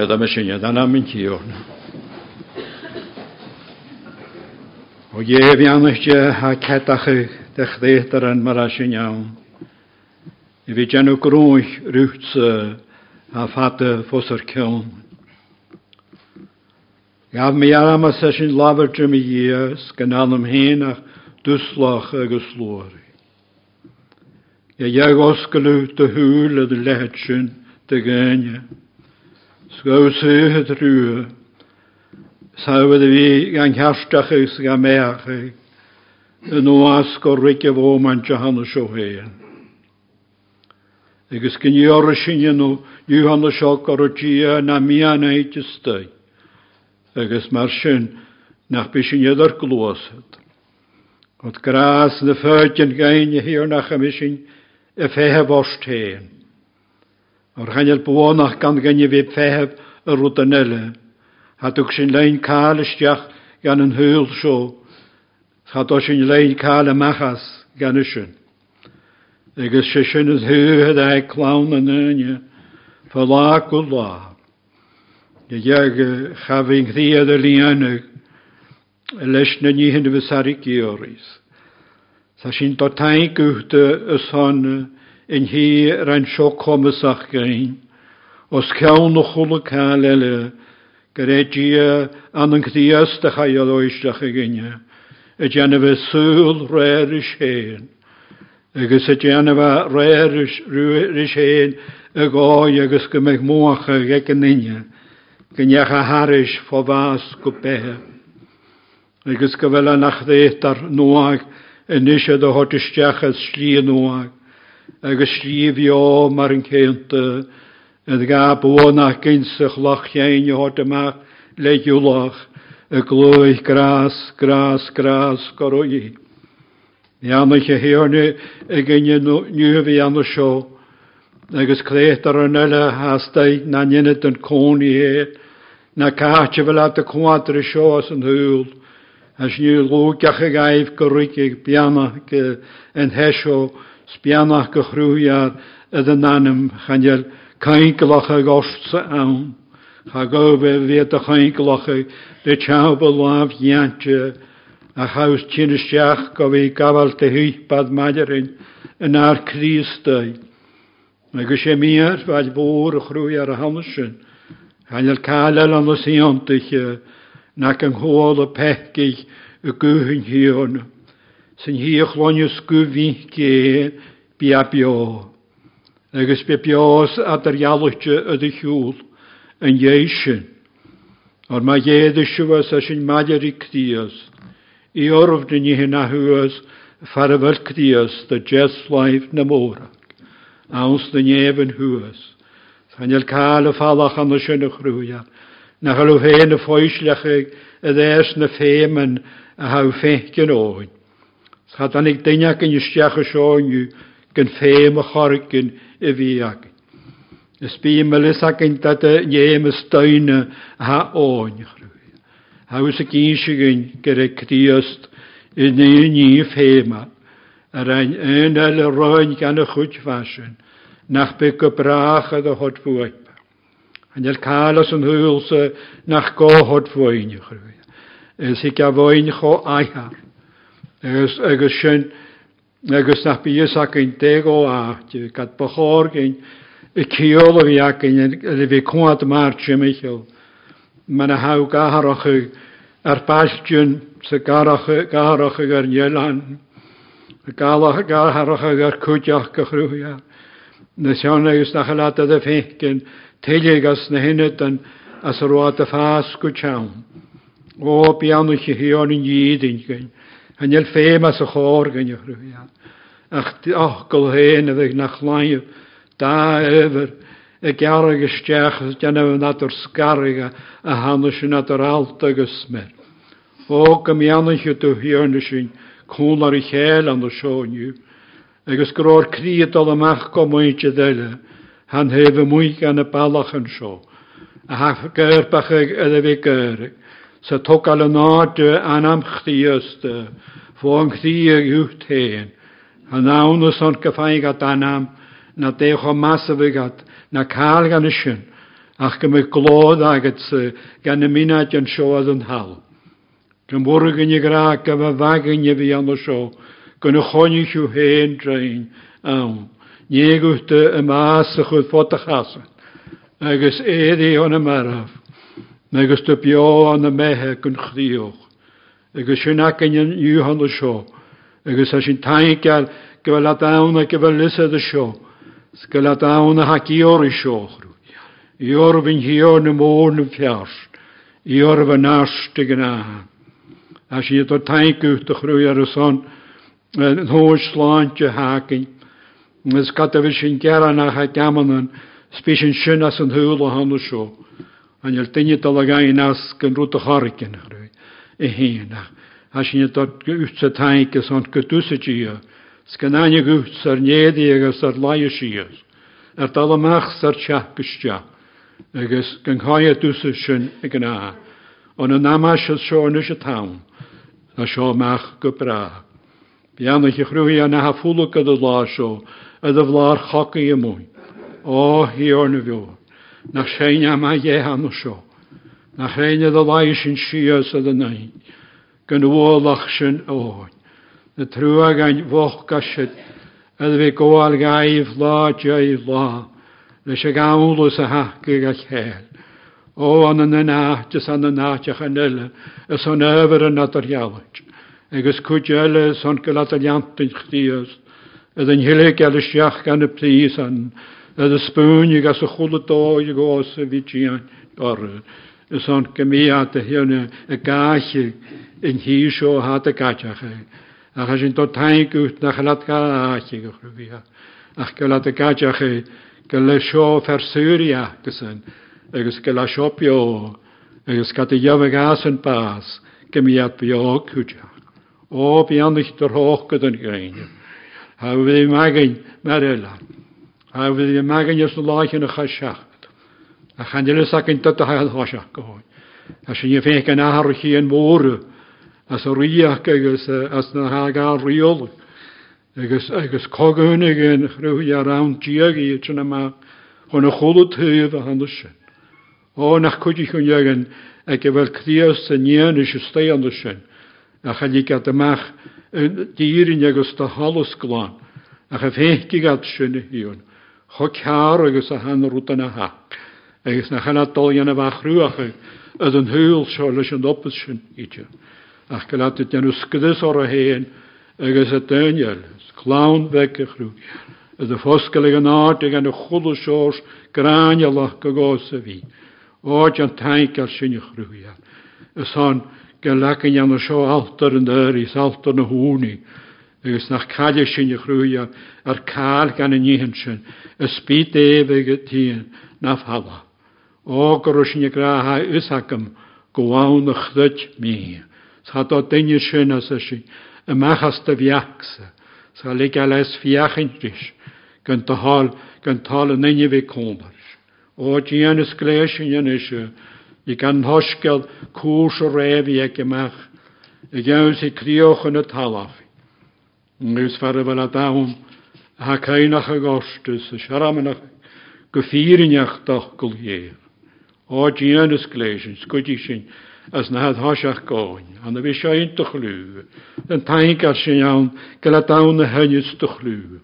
Gada me sy'n dan am mynd i o'r. O gef iawn eisiau ha cedach y dechddeith ar yn mar sy'n iawn. I fi gen o grwys rwyd a ffada ffos o'r ciln. Gaf mi ar am y sy'n lafod drym i ies, gynnal am hen a'ch dwslach agos lwri. Ie iag osgolw dy hwyl ydw lehetsion dy gynnydd. Sgá suúthe rúa, Sáhfuil bhí an cheasteach sa go mécha in nóás go riice bhómain te hanna seohéan. Igus cinneorra sinanú dúhanna seo gotí na mianana éite stoid, agus mar sin nach be sin iadidir glósad. Ot grás na féin gaine híar nach a misin a féthe bosthéan. O'r hanyl bwonach gan gynnu fi pfeheb y rwdanele. Hadwch sy'n lein cael ystiach gan yn hwyl sio. Chadw sy'n lein cael y machas gan ysyn. Agus sy'n sy'n ys hwyl a'i clawn yn yna. Fyla gwla. Iag chafing ddiad y lianag. Leis na ni hyn y sarig i oris. Sa sy'n dotaig yw'ch dy ysonau in hí rein seo commasach gain, os cean nó chola cá leile go rédí an an chtííostacha eóisteach a gine, i déanamh súil réir is héin, agus a déanamh réiris ruúris héin a gáid agus go méid mócha ag an nine, gonnecha háris fá bhás go béthe. Agus go bhfuile nach rétar nóag in níise do hátisteachchas slí nóag, agus sríomhíó mar an céanta a ga bónach ginsa chlochchéin i hort amach le dúlach y glwydd gras, gras, gras gorwy. Ni am eich eirni y gynnu nwy am y sio, agos clet ar yn yla hastau na nynyd yn cwn i he, na cach y fel at y cwadr y sio as yn hwyl, as nwy lwgach y gaif gorwyg i bianach yn hesio, Spianach go chrúhear a an anam chanel cainklacha gosta ann. Cha go be bhé a chainklacha de teaba láh dhéante a chaus tíine seach go bhí gabhal de húpad maidirin in ár Crísteid. agus sé mér bheit bór a chrúí ar a hanasin, Hanil cáil an na síontiche na an hála pecaich a gúhann hiíonna sy'n hiach lonius gwyfi ge bi a bio. Agus bia bios a dar darialwtio ydy hiwl yn ieisyn. O'r mae iedd siwas a sy'n maler i cdias. I orfd yn i hyn a hwys ffarafel cdias dy jes laif na môra. Aws dyn nef yn hwys. Sa'n iel cael y falach am y sy'n y chrwyaf. Na chael o hen y ffoislach y dders na ffemen a haw ffech oed. Sadanig deinach yn ystiach y yw, gyn ffeim y chorgyn y fiag. Ysbu ymylus ag yn dad y niem y stoen ha o'n chrwy. Hawys y gynsigyn gyda cdiast yn ei ni ffeima, ar ein yn el y roen gan y chwyd fasyn, nach byg y brach ad y hod fwyd. Yn el cael os yn hwyl sy nach go hod chrwy. Ys i gafoen cho aihar. Agus agus sy'n, agus nach bí ac yn deg o a gad bychor gyn y ciol o fi ac yn y fi cwad mar Jim Eichel. Mae yna haw gaharach y ar bastion sy'n gaharach y ar nielan. Gaharach y gyr cwdiach gychrwya. Nes iawn agus na chalad y ffeicyn teilig as na hynnydd yn as y rwad y ffas gwtsawn. O, bianwch i hi o'n i gyd yn gyn. Yn iel ffemas o chor gan i'ch rwy'n. Ach, och, golhen y ddech na'ch chlaen da efer y garag ysdiach gan nad o'r sgarig a hanno sy'n nad o'r alt ag ysmer. O, gym gymiannu chi ydw hiarn sy'n cwn ar i chael an o sion yw. Agus gro'r cryd o'r amach gomwynt y ddele, han hef y mwy gan y balach yn sio. A haf gyrbach ag ydw fi gyrig sa tokal yn náte anam chdiaste, fóan chdia gwyht hen, a nawn os ond gyffaigat anam, na dech o masafigat, na cael gan ysyn, ach gym y glod agat sy, gan y minad yn sioad yn hal. Gym bwrg yn gra, gym y fag yn y fi an o sio, gyn y choni siw hen drein, awn, nie gwyht y mas ychwyd ffotachasyn, agos eddi o'n y maraf, Megus dy bio an y mehe gyn chrioch. Agus sy'n ac yn yw hon y sio. Agus a sy'n tain gael gyfel a dawn a gyfel lysad y sio. Sgyl a dawn a hac i o'r i sio. I o'r fy'n hio yn y môr yn fiars. I o'r fy nast y gyna. A sy'n dod tain gwyth y chrwy ar y son. Yn hwys slant y hacyn. Ys gadaf sy'n geran a hac amanan. Spes yn sy'n as yn hwyl o hon y sio. an el tenne to ken ruta harken hrui e hena as ni tot ge uchse tanke sont ge dusse gie skenane ge uchser nede ge sar laie sie er ges ken haie dusse schön egena on an amas scho nische taun a scho mach ge bra bianne ge hrui an ha fulle ge de la scho ad e de vlar hakke je moi oh hier ne wil na sein am a ie han sio. Na rhain ydd o lai sy'n sio sydd yn gan wolach sy'n oed. Na trwy ag ein foch gasyd, ydw fi goal gaif la jai la, na sy'n gawl o sy'n hachgig a chael. O an yn yna, jys an yna, jach yn yla, ys o'n yfyr yn adar iawn. Egys cwjel ys o'n gylad yn iant yn chdi ys, ydw'n hilig gan y plis an, Yd y spwn i gas y chwl y do i gos y fidian gor. Ys o'n gymiad y hyn y gall yn hi sio hat y gachach. E. Ac as yn dod tain gwyt na chalat ach e, i gychryfia. Ac gylat y gachach y sio fersuria gysyn. Agus y sio bio. Agus gada iawn y gas yn bas. Gymiad bio cwtiach. O, bian eich dyrhoch gyda'n gynnu. Ha, wedi magyn, mae'r elan. A bhfuil i ys ios na yn cha seach. A chaile sac yn tu a háseach go háin. A sy'n i féh yn ahar chi an mórú as a riach agus as na háá riol. Agus agus cogúna gin chhrúí ar i í yma. Hwn y chola tuh a handa sin. Ó nach chuidí chun dhegan ag go bhfuil críos sa nían is sté an sin. A chalí amach dírin agus tá halas glán a cha féhciigad sinna hiún. Cho cear agus a han rútan a ha. Agus na chanadol ian a bachrúach yd yn hwyl sio leis yn opus sy'n idio. Ach gael atyd ian ysgydys o'r hen agus a dyniel, clawn feg y chrw. Yd y ffosgol ag yn ard ag yn y chwlw sios graniol ach gagos y fi. O jan taig al sy'n y chrw ian. Ys hon gael ac yn ian sio altar yn dyr i saltar na hwni agus nach caidir sin a chrúia ar cáil gan an níhan sin, a spí é go tíon na hala. O goú sin arátha usacham goháin na chluit mí. Tá dá daine sin as sin y machasta fiacsa, sa le gael es fiachin rys, gan tahal, gan tal yn unni fi cwmar. O dian ysgleis gleisyn yn isio, i gan hosgel cwrs o refi ag ymach, i gawn sy'n crioch yn y talach, talaf. Ngwys fara fel a dawn. A cainach ag ostus. Y siaramanach gyffirinach doch. O dian sy'n as na had hosach goin. An y fi sioen dy chlw. Yn taink ar sy'n iawn, gael a dawn y hynny's dy chlw.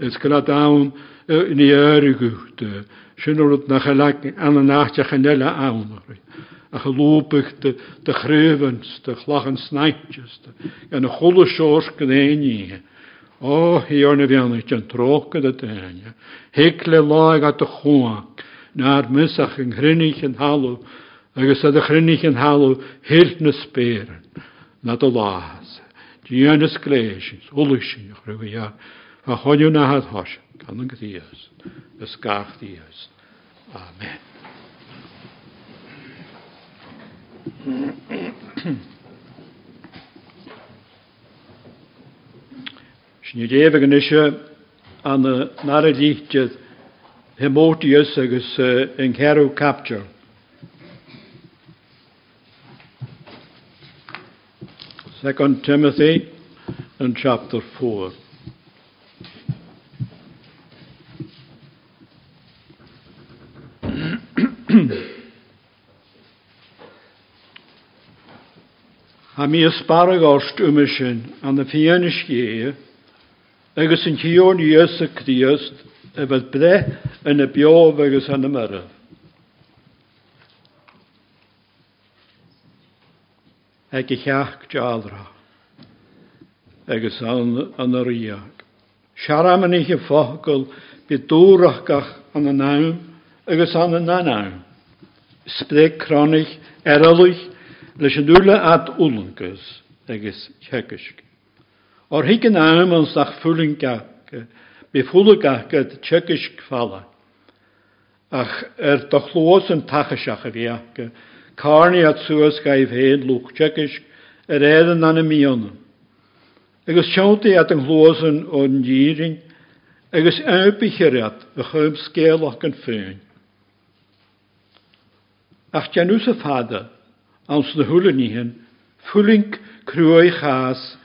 Ys gael a dawn ni yr y gwt. Sinnwrwyd na y a gelopig te te grevens te glachen snijtjes en een golle schors kneenje o hierne wel niet een trokke dat en je hekle laag at de hoa naar misach en grinnig en hallo. En ge zat de grinnig en hallo hirtne speren na de laas die en skleesjes ulishin grewe ja. A honjuna hat hosh kan ge dies es gaht dies amen. Défag an isise an nar a lítead agus uh, an ceú capture. Second Timothy and chapter 4. a mi ysbarag orst yma ymysyn an y ffionis gea, agos yn cion i ys y cdiast, y fydd bre yn y biof agos yn y myrf. Ag i chiach jadra, agos an an yr iag. Siaram yn eich y ffogl, bydd dŵr achgach an y nawm, agos an y nanawm. Sbreg cronich, erolwch, leis an dúla at úlancas agus tseiciisce. Or hiic an amans ach fulingacha be ach er do chlós an tachaseach a bhíachcha, Carni at suas gaibh héad lúch tseiciisc ar éan. Agus at an chlósan ó an díring, agus anpichiriad a chum an. Ach teanú ans de thuúlaníhan fulink cruúi chaas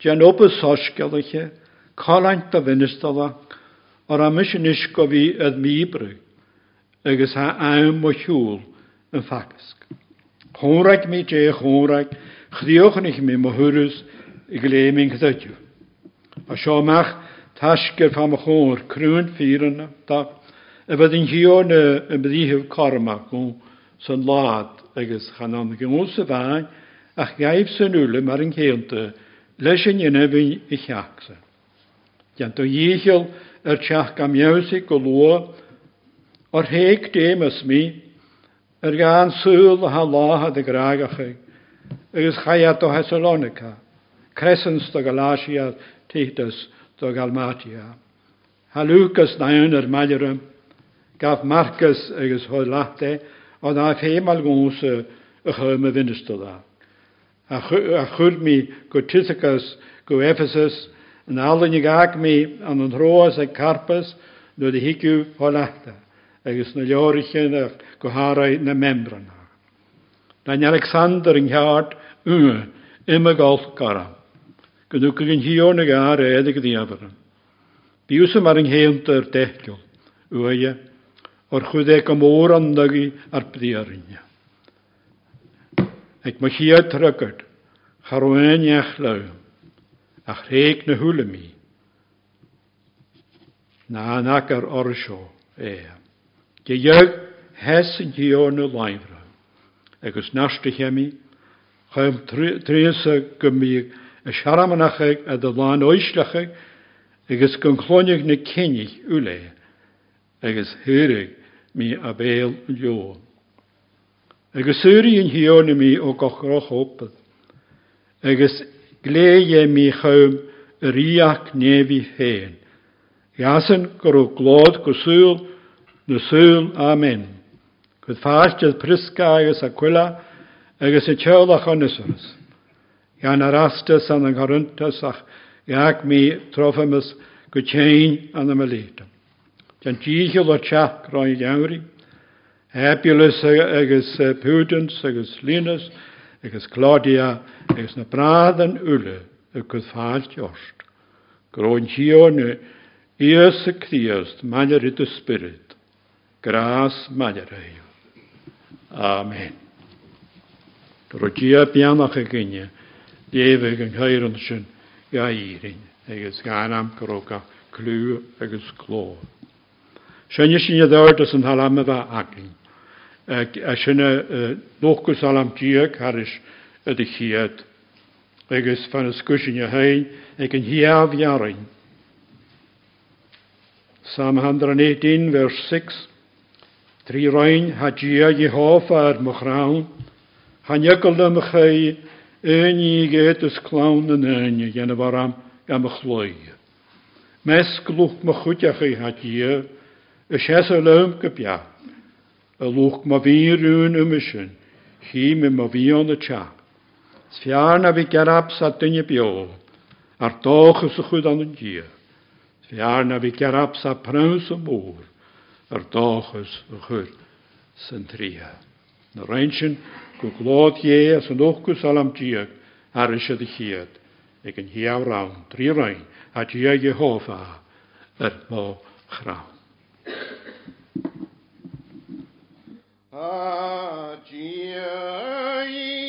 dean oppa sósceiche cálaint a bhinistala ar a misisiis go bhí a míbrú agus ha an mo siúil an facasc. Chónraid mí dé chónraid chríochannig mí mothúras i gléiming deitiu. A seoach a a karma agus chanan gymwys y fai ach gaif sy'n wle mar yn ceilta leis yn yna fi i chiacsa. Diant to iechel yr tiach am iawsi golwa o'r heg dim ysmi yr gan sŵl a halah a dy graagach agus chaiat o Hesalonica cresens do Galatia Titus do Galmatia. Halwcas naewn yr Mallerum gaf Marcus agus hoelate og da fem alguns a chome vindestola. A chud mi go Tychicus go Ephesus, an allinnig ag mi an an roas ag carpas no de hiciú fólachta, agus na leorichen a go hárai na membrana. Dan Alexander yn hiart yng yma golf garam. Gynnu gyn hion ag ar edig diafran. Biwsam ar yng heimter dechgol, yw o'r chwyddeg am o'r ondag i ar byddi Ik mag Eich mae chi ach trygad, charwen hulemi. na hwyl orsho na anag e. Hes yn gio yn y laifra, ac os nash dych emi, chaym trees a gymi a sharamanachig a dylan oislachig. agus hyrig mi a béal leon. Agus syri yn hion mi o gochra choppad, agus gleie mi chawm riach nefi hen. féin. Jasan glod ó go súil na sŵl amen. Gwyd fáistead prisca agus a cuila agus y teach an isras. Ian arasta san an garuntas ach iag mi trofamas go tein an am a den díhil o teach roi deí. Hepilas agus pudens agus Linus agus Claudia agus na bradan ule agus fáil teost. Groin tíorne íos a críost maiar i spirit, grás maiar éú. Amen. Rodía beannach a gnne, défah an heirann sin gairin agus ganam goróga clú agus chlór. Shani shinya dawar dasan halama ba agin. Eh, eh, Shani eh, nochgus alam diag harish dy chiad. Agus fan ysgwysin y hain ag yn. Psalm 118 vers 6 Tri roin hadia Jehof ar mwchrawn Hanygyl am chy yn i gyd ys clawn yn yn yn o lym gybia, y lwch ma fi rhywun ymysyn, chi mi ma fi o'n y tia. Sfiar na fi gerab sa bio, ar doch ys y chwyd an y dia. Sfiar na fi gerab sa y ar doch. Na reinsyn, go glod ie as yn ochgus alam diag, ar eisiau dy chiad, ag yn hiaw rawn, tri rain, a diag Jehofa, yr mo chrawn. Ah, dear.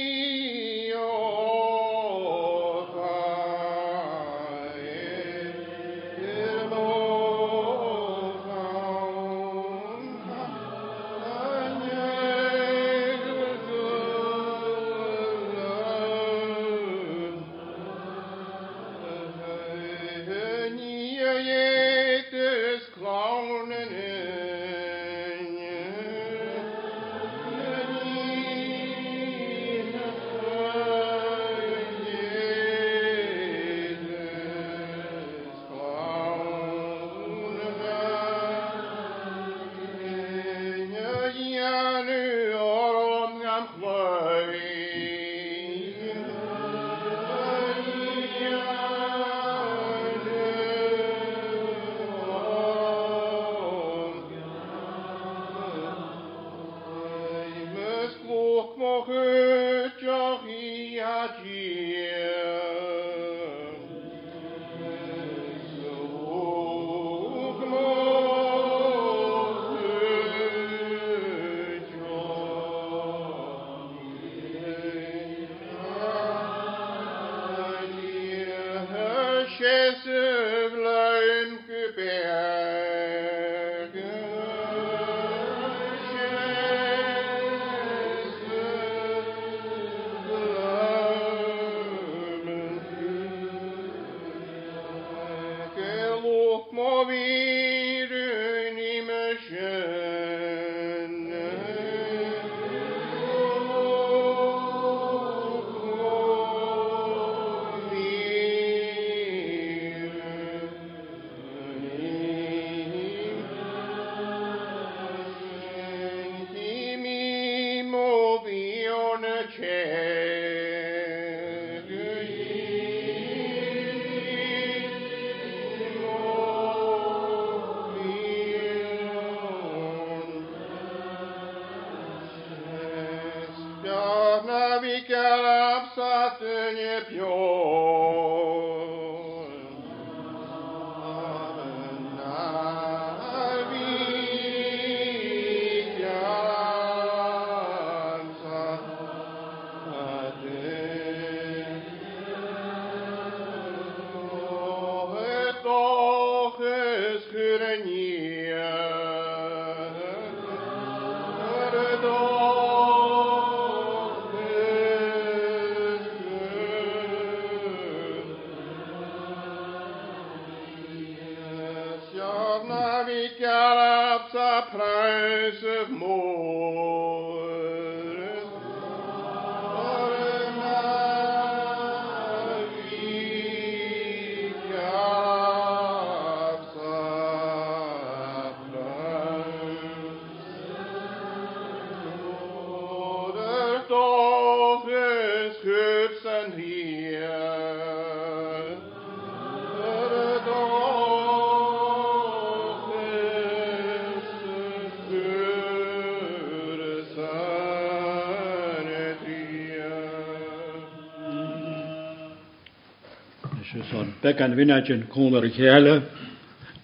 son. Bekan vinacın konular hiyale.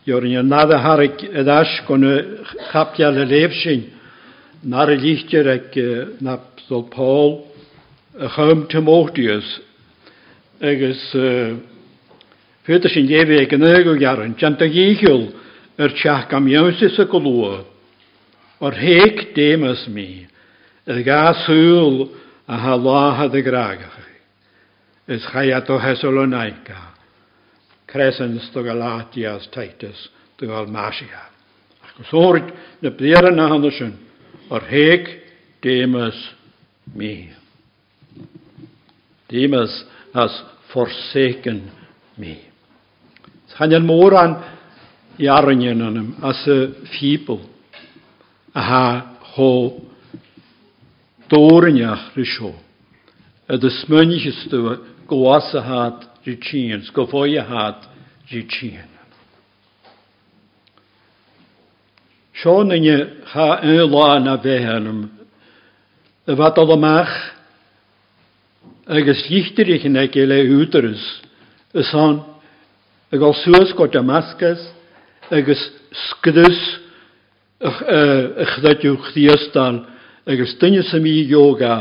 Yorun nada harik edaş konu Na'r levşin. Nare lichterek nap sol Paul chum Timotheus. Eges fytysyn ag yn ego garen. Janta gichil yr tiach gam ywsys y golwyd. O'r heg demas mi. Y Yr gaswl a halaha dy gragach. Ys chai ato Hesolonaica. crescens do Galatias Titus do Almasia. Agus óirt na bliar na hanna sin ar héic démas mí. Démas has forsaken mí. Han an mór an jarannin annim as a fíbel a ha hó dórinneach ri seo. A de smunnige hat goasahad de tjien, sko foje hat de tjien. Sjóninni ha en lána behelm, y fad oedd ymach, agos llichtir i chynna gael ei wdrys, y son, y gael sŵs go Damascus, agos sgdys y chdadiw chdiastan, agos dynis i yoga,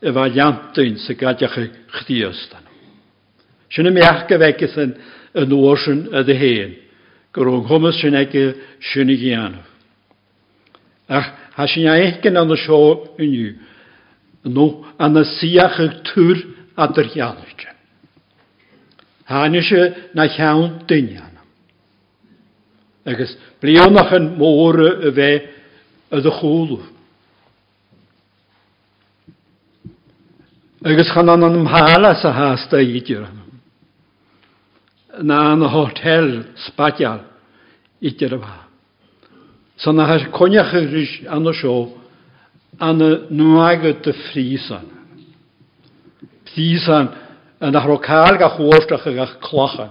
y fa liantyn sy'n gadach y chdiastan. Sinna meachcha bheice san an ósin a d héan, gur ón chumas sin sinna ghéanamh. Ach ha sin en an na seo inniu, nó an na siacha túr a d cheannaiste. Háine se na cheann duineanna. Agus blionnach an móra a bheith a do chóúh. agus chan an an mhala sa hásta. na na hotel spatial itir ba. So na has y rys an o sio an nuaget ffrisan. Ffrisan yn an a rokal ga chwostach ga klacha.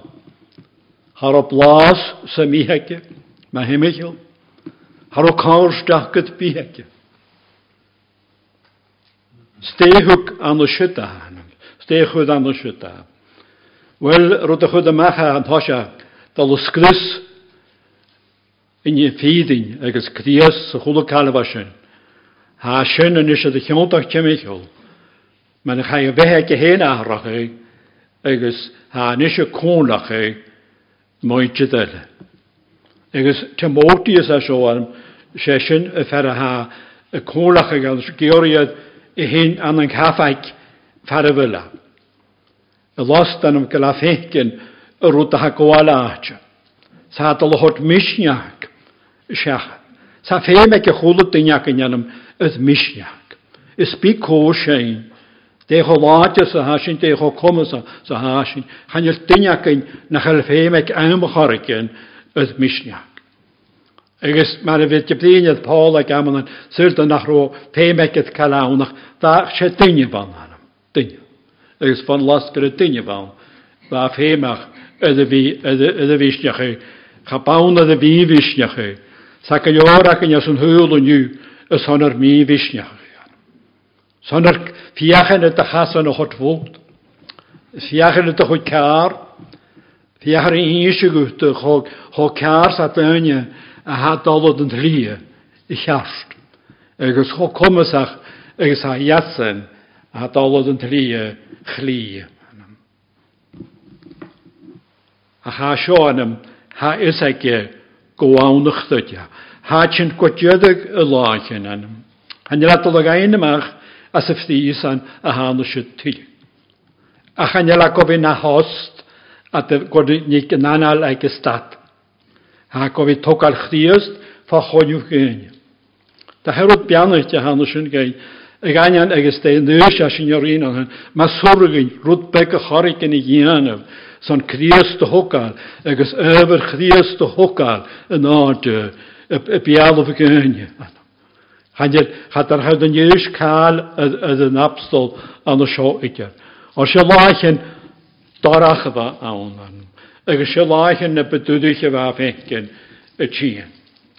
Har o blas sa miheke, ma himichel. Har o kaunstach gyd biheke. Stehug an o syta hanam. Stehug an o syta hanam. Weil rud a chud amecha antáise dal scrús in fédin agus crías sa chola callha sin. Tá sin an e, e, is a de cheach teimiisiil, me na cha a bheitthe go héana áthracha agus há níise cónach é maidte eile. Agus te mótíos a seoarm sé sin a fer a a cólacha e gan géiriad i hé an an chafaid fer a bhile. y lostanum gyda fechgyn y rwyd a gwael gwalaach. Sa adal hod misniag. siach. Sa ffeim ag y chwlw dyniag yn iawn ydd misniag. Ys bu co sein. Dech o ladio sa hasin, dech o cwm sa, sa hasin. Chanel dyniach yn na chael ffeim ag amchorig yn ydd misniach. Agus mar a bheit debríad Paul a gaman an sirda nach ro féimeid calawnach da sé duine banna agus fan lascar a duine bá. Ba féach Cha bawn ydy fi bhí bhísneachu, Sa go leorach in as an húlaniu is sanar mí bhísneachu. Sanar fiachan a chasan a chotfógt, Fiachan a chu cear, Fiachar i ísiguúta cho car. Sa dynia a hádalad yn tríe i cheart, agus cho comasach agus a jasan, a dolodd yn tri chli. A cha seanam, ha is ag goáwnach dydia. Ha ti'n gwadiodig y lach yn anam. Han yr adol ag ein ymach a syfdi isan a han y til. A chan yr agofyn a host a dy gwadiodig yn anal ag ystad. Ha gofyn togal chdiast fa choniw gyn. Da herod bianach di han y sy'n gyn. Ik aan jan eges te neus als in jorin aan hen. Maar zorgen, rood bekke harik in je jenen. Zo'n kriest de hokal. Eges over kriest de hokal. Een aardje. Een piaal of een geunje. Had je had er houden neus kaal uit een apstel aan de schoetje. Als je lachen, darachen we aan hen. Eges je lachen, ne bedoedig je waar vinken. Het zien.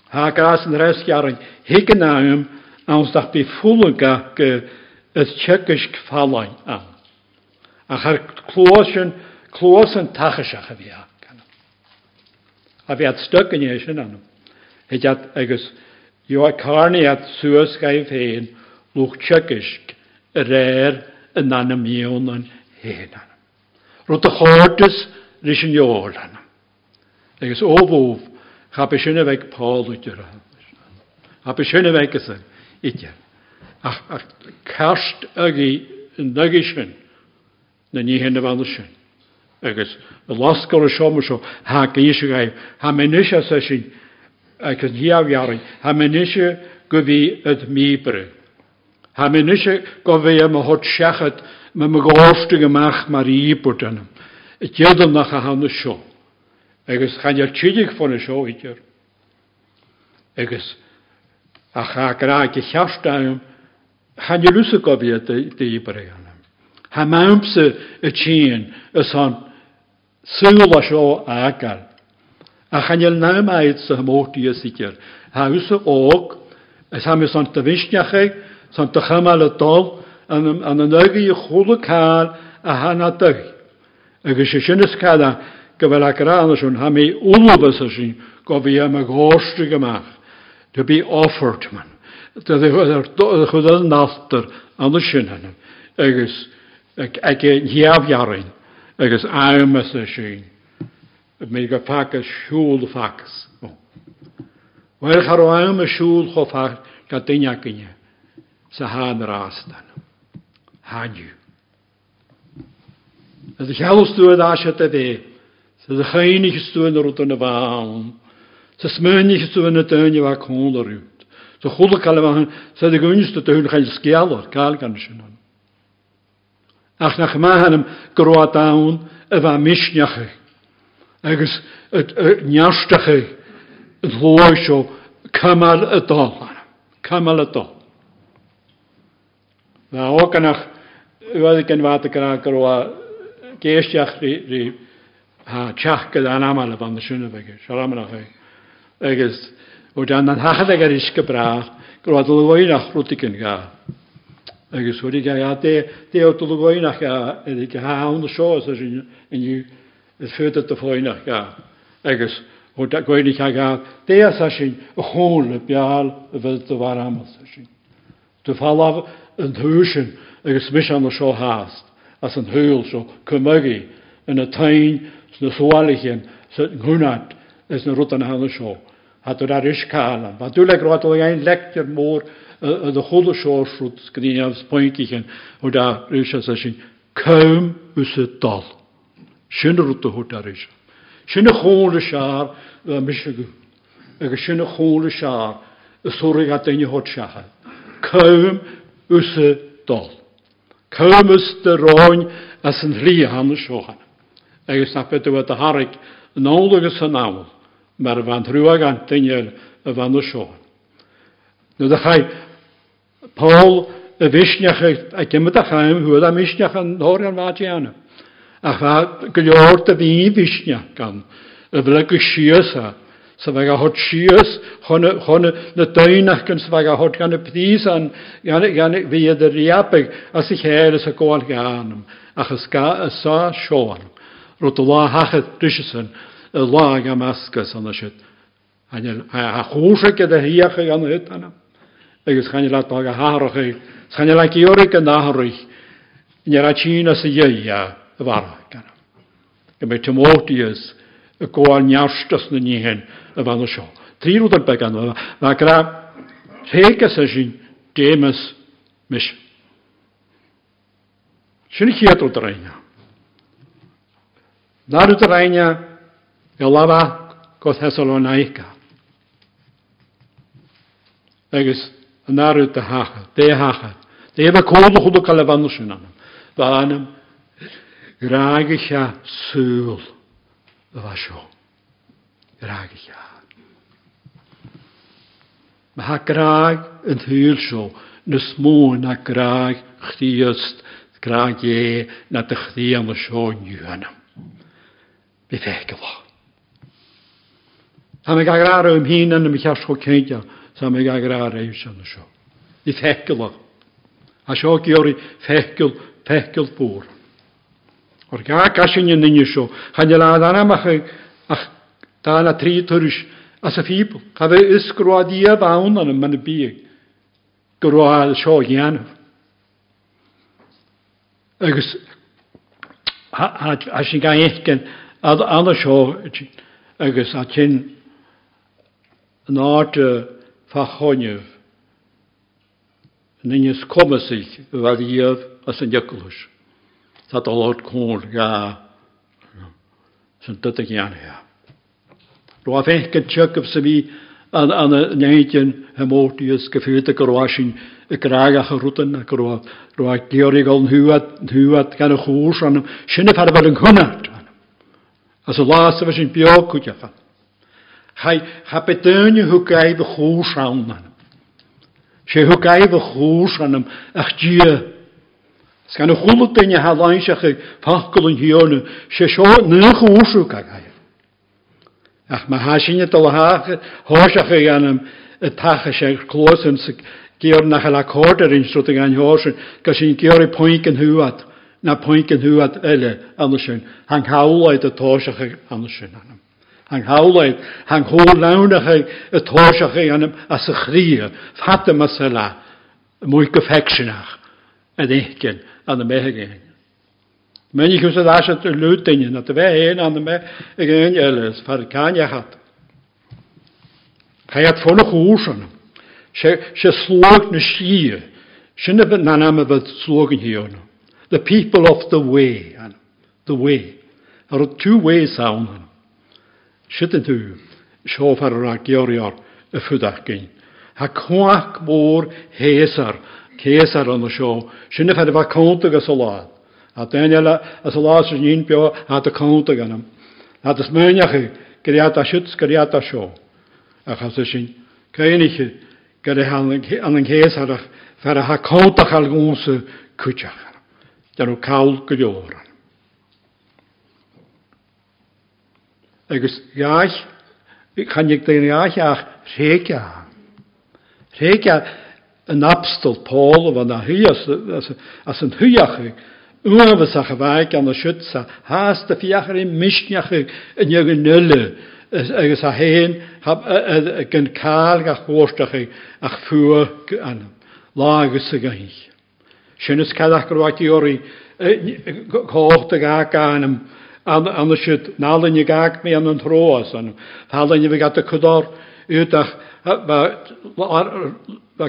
Haak en rest jaren hikken naar hem. Ansdach befúlaga go is tsekisk fáin an. A char chlóan chlósan tachaisach a bhí gan. A bhí stogané sin anm. Head agus jo a carniad suas gaibh féin luch tsekisk a réir in anna míúnan héan an. aan hem, hátas leis ga bij zijn weg, óbóh uit je raam. Ga bij zijn weg, is ite. Ach, ach kerst agi nagi sin na ní hen van sin. Agus a lasco a seo seo há íise gaib, Tá mé nuise sa sin agus díhhearing, Tá dacht het, go bhí it míbre. Tá am het me me gáiste goach mar íportanam. I teadal nach a hána seo. agus agus Ach, graag hearstam, han je lusse kovje te ibregan. Ha mampse a chien, eh, is han sula sho akar. Ach, han je naam uit se motie eh, sikker. Ha usse ook, is ham is aan te wisnjache, son te tol, an an neuge je goede a hana tug. A kada, gewel akranisch und ham i unubesischen, govi gemacht to be offered man. to the chud an nátar an a sinhanam agus ag heabhearin agus aimmas a sin. mé go fagus siúil fagus. Bhil school? aim a siúil oh. cho go duinecinne sa háan rástan. Hániu. Is cheú a se a bvé, sa a chéine stúin rút an. Sa smyni sy'n yn y dyni fa cwn o'r ywyd. Sa chwlwg cael yma, sa dy gwynis dy dyn chael sgial o'r gael gan sy'n hwn. Ach nach yma hannym gyrwa dawn y fa misniach chi. Agus niasdach chi yn llwys o cymal y dol. Cymal y dol. Na o ganach wedi gen fad y gyda gyrwa geisiach rhi ha tiach gyda anamal y fan y sy'n y fe gyd. Siarad yma chi. agus ó dean an hachada ar isce brá go bhd lehhain nach ruútican ga. Agus bhuií dé ó lehhainach go hána seo inniu is fuúta do fáinach ga. agus ó goinnig ga déas sin a hón le beall a bheit do bhharmas sin. Tá fallh an thuúsin agus mis an na seo háast as an thuúil seo cummugií ina tain na sáalachen sa gúnaid is na rutan hána hat ar iskála. Ba dúleg rá ein lekte mór a a cholle sórsút gní ans pointichen ó a ríse se dal. Sinnne rúta hút a ríse. Sinnne chóle sear a misgu. agus sinna chóla sear a sóra hot dal. Cemas de ráin as an ríhanna seocha. agus na wat a harik nálagus san. mar fan rhywag antyniel y fan o sio. Nid achai, Paul y fysniach a gymryd a chaim hwyl am fysniach yn hor gan fad. A cha gylior dy fi fysniach gan y fel y gysios a sa fe gahod sios hon y dynach gan sa fe gahod gan y pthys an gan fi ydy riabig a sy'n chael ys y gwael gan achos ga y sa sioan. Roedd o la hachyd dysysyn y lag am asgas anna a chwysig gyda hiach ag anna hyd anna. Agus chanil at ag a harach ag, chanil ag iorig yn aharach, nyr a chyn as y Timotheus y gwael na een y fan o sio. Tri rwyd yn een na gra mis. Sy'n i yr. Nad Iolava go Thessalonica. Agus an náú a hacha, de hacha. de éh cóla chuú gal lebanisiún anam, Ba anam ráigecha súl a Ma ha graag an thuúil seo na smó na graag graag na de chtíí an na Tá me gagrara um hína na mi cheasco céinte sa me gagrara é sena seo. I fecilach. A seo giorí fecil fecil búr. Or ga gasin yn nynnu seo. Chan yla dana mach ach dana tri tyrwys as a ffibl. Ca fe ysgrwad i a fawn yn ymwneud byg. Grwad seo ianaf. Agus a sy'n gael eich gen a seo agus a tyn yn áte fachonjef, yn unig komisig fel ief as yn diaglwys. Sa dolod cwr ia, sy'n dydig iawn ia. Rwa fech gan tiagaf sy'n mi an an neidjen hemortius gefühlte Geräuschen graga geruten gro gro teorigon huat huat kan hoos an schöne farbe den kunnat also lasse was in bio kutja fan Ha bedyni hw gaib y chwrs awn anam. Se hw gaib y chwrs anam ach dia. Sgan y chwlwyd dyn i halain se chi ffachgol yn hion. Se sio na chwrs hw gaib. Ach mae hasin y dylhach hos ach chi anam y tach a se'r clos yn sy'n gyr na chael acord yr unrhyw dyn i'n hos. Gais i'n gyr i pwynt yn hwad. Na pwynt yn hwad ele anna sy'n. Hang hawlaid y tosach anna sy'n anam. Hang hawlaid, han hôl lawnach ei, y tosiach ei anam as y chrio, ffata masala, mwy gyffecsionach, yn eichgen, an y mehegen. Men ich wusste das at lutingen, at we heen an de me geen alles, far kan je hat. Hij had volle hoesen. Ze ze sloeg ne schier. Sinne bet na name bet slogen hier. The people of the way, the way. There are two ways on. Sitte du, siofer a georior y ffydach gyn. Ha cwac bwr hesar, cesar yn y sio, sinne fedd fa contag y solad. A Daniel y solad sy'n un bio a dy cwntag yn ym. A dys myniach i, gyriad a siwt, gyriad a sio. A chas y sy'n, cain i chi, gyriad an yng hesarach, fer a ha cwntag al gwns y cwtiach. Dyn nhw cael gydiolwr. agus iach, chanig dyn iach ach rhegia. Rhegia, yn abstol Paul o fanna hwyas, as yn hwyach ag, Uwafas a chyfaig an y siwtsa, has da fiach ar ein misniach yn yw'r nylu, agus a hen gan cael a chwrstach ach ffwyr an, lagus y gaich. Sian ys cael ac rwaith i ori, cocht ag ag anam, an siwt nálan i gag mi an an thrós an hálan i bgat a cudor útach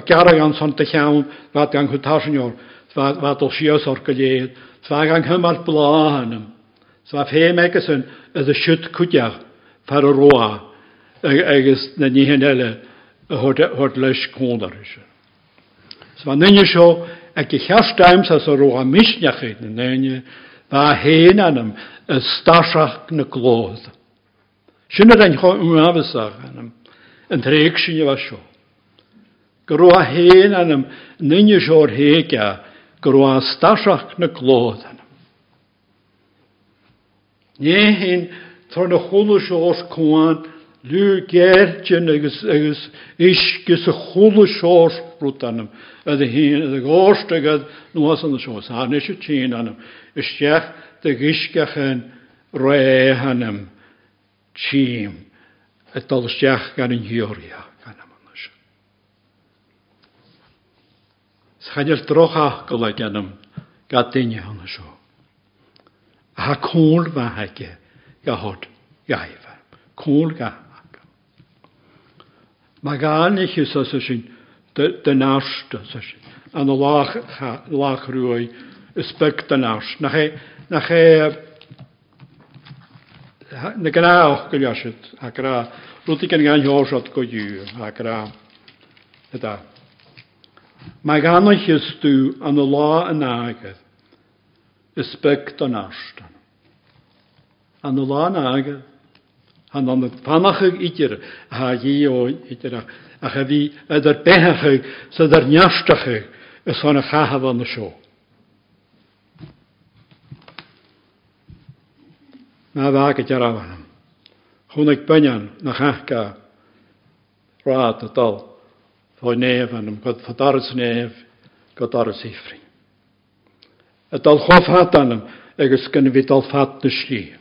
garag an son te techawn va gan chutáisior va dol sios or goléad Sva gan hymar bláhanam Sva fe megasun as a siwt cwdiach fer a roa agus na níhan eile hort leis cónar is. Sva nynne seo ag i cheastaims as a roa misneachid na nynne va hen anam y stasach na glód. Sin ar ein mwafysach anam, yn treg sin yfa sio. a hen anam, nyn ys o'r gyrw a stasach na glód anam. Ie hyn, tor na chwlwys o'r cwan, lw gertjen agus, agus isgis y chwlwys o'r rwt anam, ydy hyn, ydy gorst agad, nhw as anam sio, sa nes y tîn anam, ysdiach, dy gysgach yn roi hanam tîm y dolsiach gan yn hioria gan am yna sio. Schael droch agol i hana sio. A ha cwl fa hage gahod gaifa. Cwl ga hage. Mae gan eich ys os ysyn dyn arst os ysyn. An o lach rwy ysbeg dyn. Na chi, naché na gná go leiit ará gan heirseat go dú ará a. Má gannaistú an lá is spekt an ástan. An na lá ágad han an itir ha géo itir a cha bhí idir beige sa dar neastaige is fanna chaha. na bhaag a dearahanam. Chúnig banan na chacha rád a dal fói nef anam god fadarus nef god arus ifri. A dal chof hat anam agus gan fi dal fat na slí.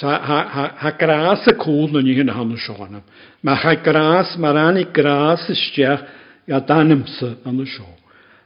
Ha gras y cwl nhw'n ni hyn hon sioanam. Mae ha gras, mae'r anu gras ysdiach i danymsa yn y sioanam.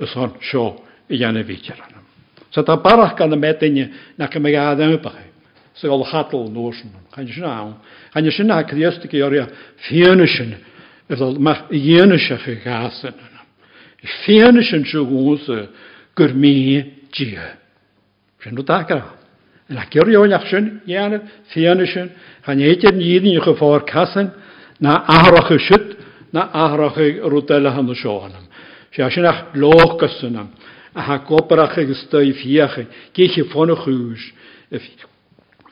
ysón seo i dhéanana bhítear anam. Sa tá barach gan na métaine na go mé gaad anpacha sa gáil chatal nóan chaine sin án. Chaine sin chuíosta orí fianana sin dhéana se chu gasan anam. I fianana sin se gúsa gur mí dí. Sin nó dagará. Na ceirúneach sin dhéanamh fianana sin chaine éidir níidirn go fáir casan na áhracha siit na áhracha rúdaile hanna seoanam. sé sin nach láchasúna a ha gopacha agus stoi fiocha géiche fanna chúis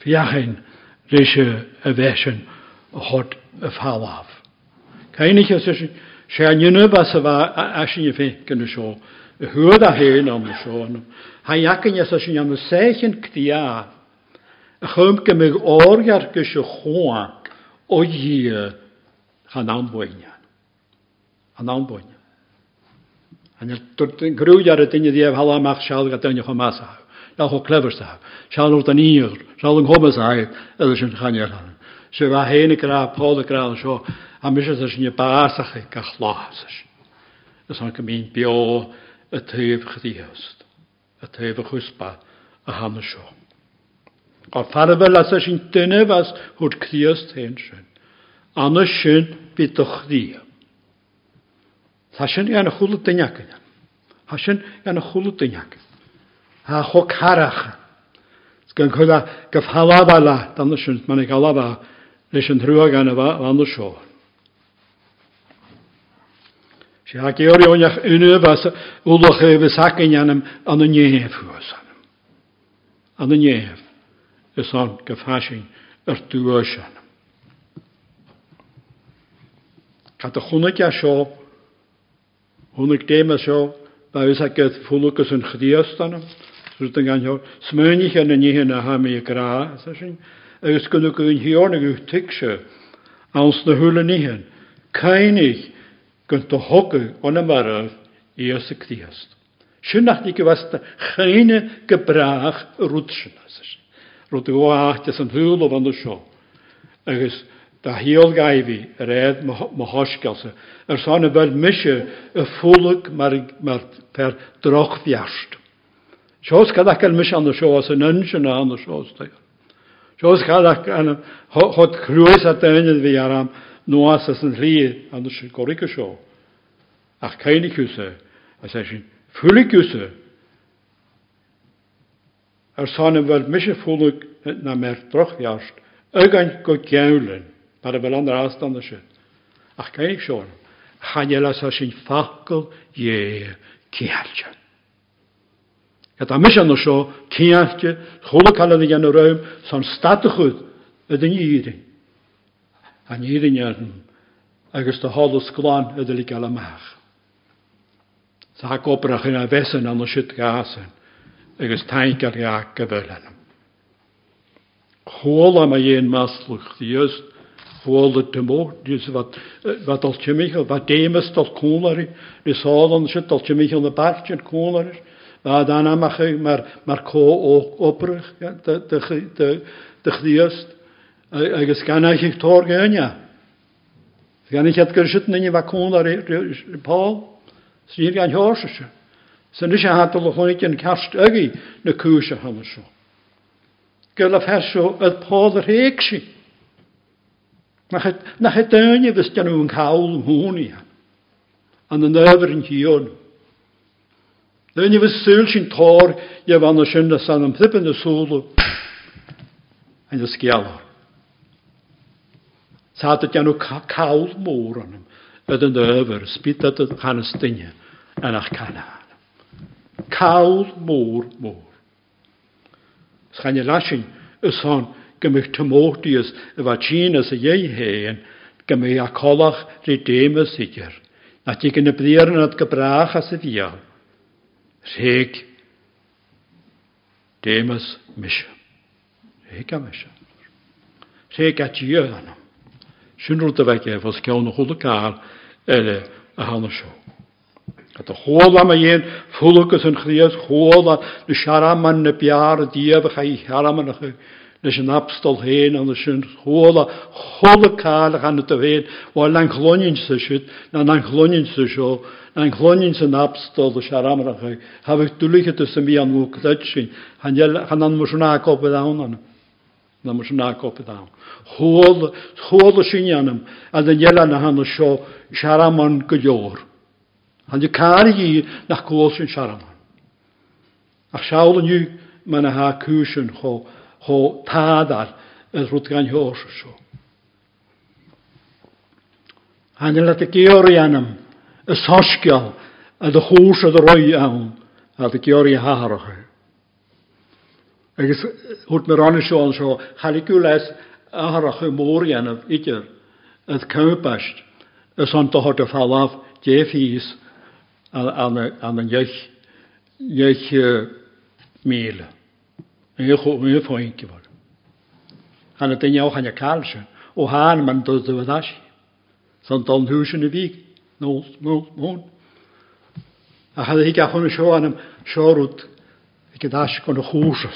fiochain réise a bheitsin a hot a fáhaf. Caiinnig sé nnne was a bh sin fé gan seo. huad a héin am seánm. Ha jaken as a sin am séchen ktia a chumke mé ájarke se choan ó dhí an anboine an anboine. Anel grújar a tinne díobh halamach seáil go daine chomása. Le chu cleversa. Seáú an íor, seáil an chomas agad eile sin chanearhan. Se bh héna rá pólará seo a mis sin básacha go chlásas. Is an go mín be a tuomh het a tuomh chuspa a hana seo. Á farbh las sin duine bhas thuúd críos tain sin. Anna. Hashan yan khulu tinyak. Hashan yan khulu tinyak. Ha khok harach. Sgan khola gaf halabala tanushin manik alaba nishin thruagan va vanusho. Si ha geori onach unu vas ulach ve sakin yanam anu nyeh fusan. Anu nyeh. Esan gaf hashin ertuoshan. Kat khunuk ya shop Húnig déime seo bes a get fúlagus an chodíostanam, sú an gan smúnich an na níhe na haimi a grá sin, agus gonne go n hiorna go tiise ans na thula níhan. Caiinnig gon do hoge an marh í sa críast. Sinnach ní go bhasta chéine go braach rúsin Rút bháte an thuúla an seo agus da heel gaifi yr edd Er Yr son y fel mysio y ffwlwg per droch ddiast. Sios gada gael mysio anna sios e yn ynsyn na anna sios da. Sios gada anna hod crwys a dynydd fi ar am as yn rhi anna sy'n gorig sio. Ach cain i. A sy'n sy'n. Yr son e y fel na mer droch ddiast. Ygan e go mar a bhfuil an ástanna sin. Ach cainig seán, chaile sa sin facail dhé cealte. Ga a mis an seo cealte chola callna gan raim san stata chud a den íring. An íring agus do hálas gláán a lí gal amach. Sa ha gobrach in a bhesan an siit gasan agus taingar ga go bhlanam. Chóla a dhéon masluch fóla de mó wat al timicha va démas tal cúlarí nu sálan se tal timicha na bartin cúlarir a dan amach mar mar có ó oprig de chdiast agus gan ich tór gönja e gan ich het gersit ninni va cúlarí Paul sír gan hórsese Sen is hat al chonig an karst ögi na kúse hanne seo. Gulla fersú a Paul réig sin. Na het dönje fys dyn nhw'n cawl mhwni. An y nyfr yn hion. Dönje fys syl sy'n tor ie fan o sy'n y san ymddyb yn y sŵlw. Yn y sgialor. Sa dy dyn nhw cawl môr yn ym. Yd yn nyfr, sbyd yd yn hanes yn a'ch canaan. Cawl môr môr. Sgan i lasyn, ys hon, gymig mocht y fa Chinas y heen, hen, gymig a colach rhi dim y sigr, na ti gyn het blir yn gybrach as y ddial. Rheg dim ys misio. Rheg a misio. Rheg a rwyd y fe gef ele a. Dat de hola me een volkes en gries hola de ne piar die we ga leis an abstal héin an sin hóla holaáach an a bhéin bháil an chlóinn sa siid na an chlóinn sa seo na an chlóinn san abstal a se amracha hafh dúlicha sa mí an múcaid sin chan an mar náápa dánana. na mar sin náápa dá. Hóla sin anam a den dhéile na hana seo searaman go deor. Han de cáir í nach cóil sin searaman. Ach seála nniu me na há cúsin cho ho tádar as rút gan hósú. Hann le a georrianam is hosgeal a de hús a roi ann a de georí háracha. Agus hút mar an seán seo chaú leis áracha mórianamh idir a cempast is an dohart a fallaf défhíís an an jeich jeich míle. foin kibor. Han ten jou han ja kalse. O han man dat de wadas. Son ton husen de vik. No no no. A had ik af van sho anem shorut. Ik dash kon hoes.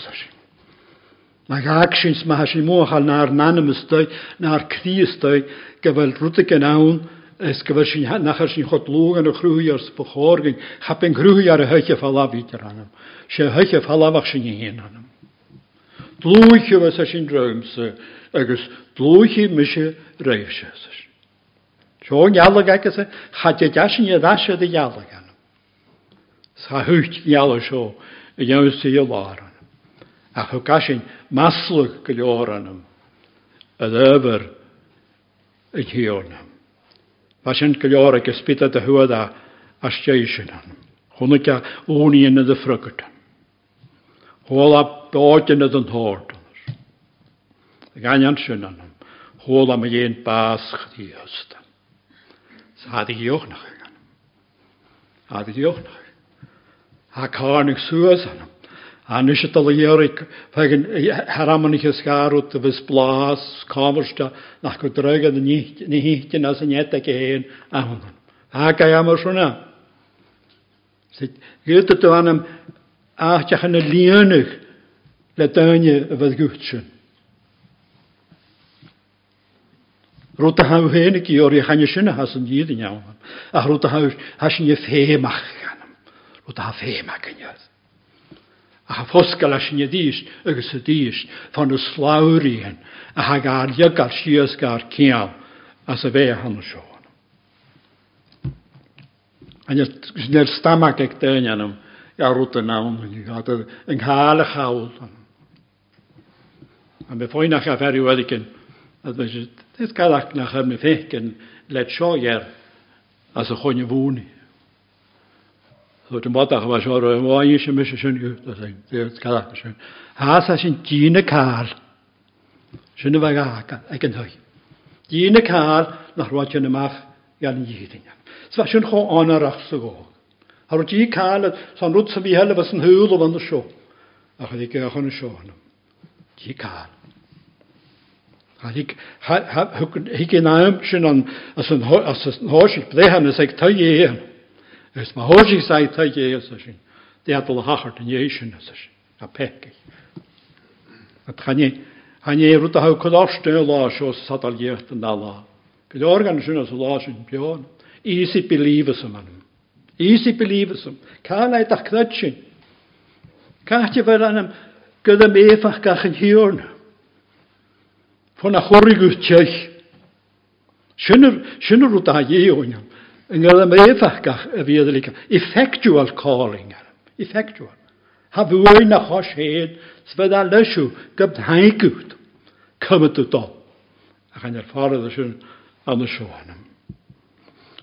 Maar gaakshins ma hashi mo naar nanem stoy, naar kriestoy, gewel rutte naun. Es gewel shin han nachher shin hot logen de groeiers begorging. Hab en groeier hutje aan labitranem. She hutje van labach shin aan anem. blúiche was a sin dreimse agus blúiche mise Sio yn neala ag a chatte desin a ddasio dy deala gan. Sa thucht neala seo i dhéansa i láran. A chu caisin masla go leorannam a dhéhar i tíornam. Ba sin go leor agus spita a thuad a astéisian an. Chna ce úíonna de frugatam. Hóla dóidin yn hórt. Ganyan sy'n anam. Hôl am ein basg di ysta. Sa di hiwch nach gan. A di hiwch nach. Ha carnig suas anam. A nes y dyliwrig, fegyn heraman i'ch ysgarwyd y fys blas, comwrsta, nach gwydrog yn ni hityn as yn edrych ein a hwnnw. A gai am o'r hwnna. Gyd ydw anam, a tiach yn y lianwch, le daine a bheith gúte. Rút a hau hénig í orí channe sinna has an díad in jáham. A rút a hau hasin ég fémach ganam. Rút a ha fémach ganjad. A ha fosgal hasin ég díist agus a díist fan a sláurí a ha gar jagar sías gar kiam as a vea hannu sjó. Anjast ner stamak ek dönjanum. Ja, rút a nawn. Yng nghála chául. Anjast a me fwy nach a ferri wedigen, a me se, this gadach nach a me fechgen let sio ier as y a choin fúni. So bod modach yma sio roi, o i eisiau mysio sy'n yw, da sy'n, ddiwyd gadach eisiau'n. Has a sy'n dyn y car, sy'n y fag ac ag yn hwy. Dyn y car, nach rwad yn ymach, gan i hyd yn iawn. Sfa sy'n cho on ar achs y gog. Har di cael sa'n rwyd sy'n fi hel, fas yn hwyl o fan y sio. Ach, ydy gael yn y sio hwnnw. Di cael. Hig yn aimsin an as yn hosig blehan as ag tai ean. Ys ma hosig sai tai eas as sy'n. Di adol hachart yn eisyn as sy'n. A pegi. A tchani, hani rwyd a hau cydorstyn y la o sadal iet yn ala. Gyd organ sy'n as y la sy'n bion. Easy believers yma. Easy believers yma. Ca'n dach ach cnydsin. Ca'n ti fel anam gyda mefach gach yn hiwrn. Fwn a chorrig wtiall. Sian yr da i o'n iawn. Yn gael am efachgach y fydd y Effectual calling. Effectual. Ha fwy na chos hen, sfyd a lysw, gyb haigwyd. Cymryd o do. Ac yn yr ffordd y sy'n yn y siwanam.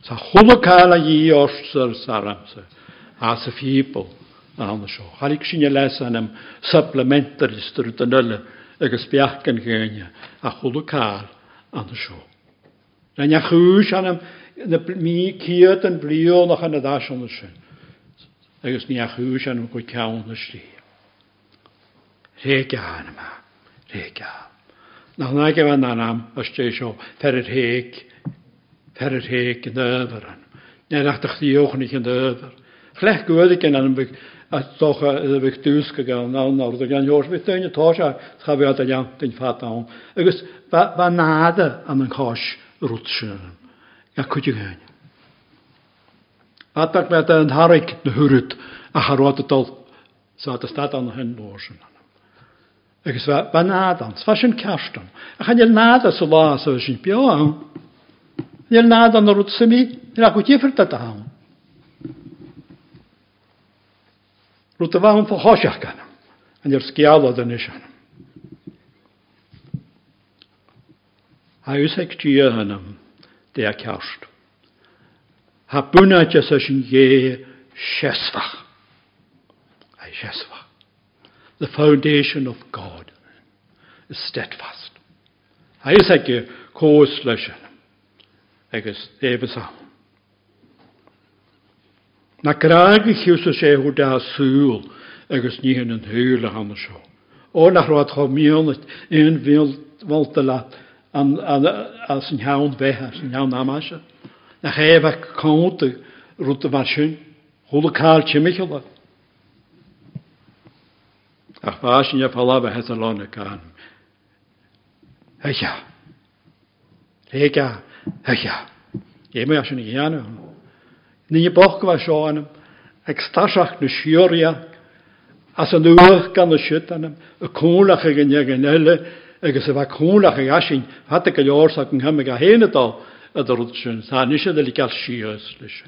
Sa chwla cael a i orsar saramsa. As a fibl. Aan de show. Ga ik zien je les aan hem supplementer is er ten agus beach gan gréine a chula cael an y sio. Rhaid a chwys anam na mi cyd yn blio nach yn y ddas ond ysyn. Agus ni a chwys anam gwy cawn y sli. Rheg a anam a. Rheg a. Na hwnna gef an sio, fer yr heg. fer yr heg yn dyfer an. Nid ach dych ddiwch yn eich yn dyfer. Chlech gwydig gen anam byg a socha a bh dúsca ga ná ná a gan jóir bh daine táise chabead a leantain fatá. agus ba náda an an cáis rútse a chuide gáin. Atach med an Harrig na hurút a charrádadal e sa a sta an hen nósin. Agus ba nádan, fa sin cestan. A chan el náda sa lá a sin beá. Nel nádan a rút samí, a chu tífirta a. Rwyt y fawn ffa hosiach gan. Yn yr sgialod yn eisiau. A ywys ag gia hynnym, de a cawst. Ha bwna jes ys yn ie siesfach. A siesfach. The foundation of God is steadfast. A ywys ag cwrs leis hynnym. Agus efo sawn. Na kraag hiúsa sé chu de súl agus níhan een thuúla hanna seo. Ó nach ruid cho míonnait on bhíhilta le san teann bheitthe san teann amáise. Na chéheh cáta ruúta bhar sin, thula cáil tíimiisiile. Ach bá sin a fallabh he a lána cáan. Hecha. Réá hecha. Éime sin na ghéanana. Ní bochga seánim ag stasach na siwria as yn uach gan na siúanam a ag yn gan gan eile agus a bheith cúlaach a gasin hat a go leorsa an heime a héanatá a rud sin tá ní sé le gail sios leis.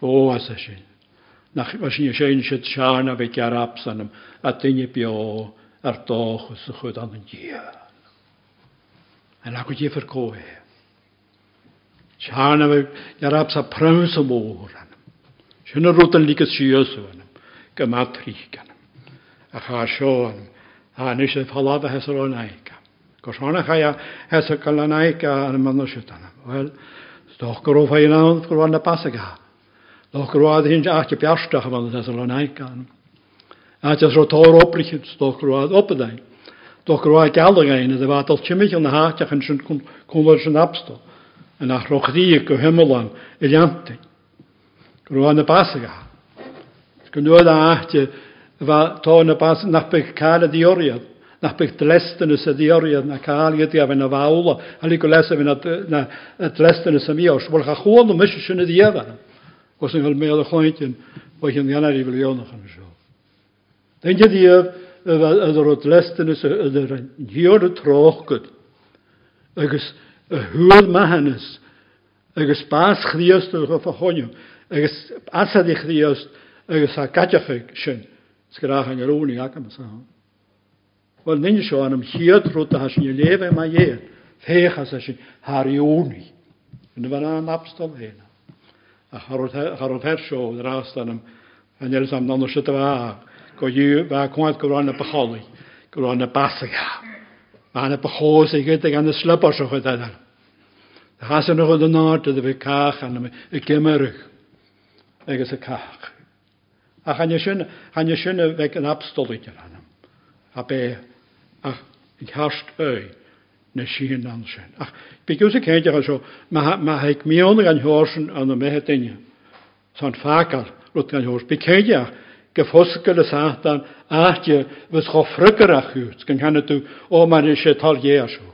o as a sin. nach sin sé si seánna bheith gearrap sanam a duine bio ar dáchas a chud an an dia. An a go dhéfar cóhéir. Shanam yarab sa pram sa moran. Shana rotan likas shiyosuanam. Gamatrikanam. A chashoanam. Anish falava hesaronaika. Koshana chaya hesakalanaika anamanoshutanam. Well, stoch grof hayan anand groan na pasaga. Doch groad hinj achtje piastach van hesaronaika. Atjes rotor oprichit stoch groad opedijn. Doch groad geldig een. De watel chimich en haatje en schon kon kon er. yn a rhochdig o hymolan y liantyn. Rwan y basig a. Gwnnwyd a ahti, fa to yn y basig nabig cael y dioriad, nabig dlestyn ys y dioriad, na cael gyda a fy'n y fawla, a li gwles a fy'n y dlestyn ys y mi os, wel cha chwôn o mysio sy'n y diefan. Os yng Nghymru y chwaintyn, bo chi'n ddianar i filionach yn sio. Dyn gyda dief, ydw'r dlestyn ys y ddior y troch gyd. Agus, y hwyl mahanas, agus bas chriast o'r rof a honio, agus asad i chriast, agus a gadiachig sy'n, sgrach yn yr o'n ac am ysaf. Wel, nyn sio anam hiad rwyd a hasyn i lefe ma ie, e, fech as hasyn har i o'n. Yn y fan an abstol hyn. A charwyd her sio, yr astan am, yn yr sam nan o sydd yma, go yw, fa cwant gyfran y bycholi, gyfran y basag. Mae'n y bychos i gyda gan y slybos o chwyd. E Da chas yn ychyd yn nod ydw i cach anam y gymrych agos y cach. A chan ysyn, y sy'n y feg yn abstolig yn anam. A be, a harst öi na sín an sin. Ach begus a céide a seo heag mionna an hásin an na methe daine san ffagal, rut gan hwrs. Be céideach go fosca y satan, áte bheits cho fricar a chuút gan chena tú o, mar eisiau tal ie a seo.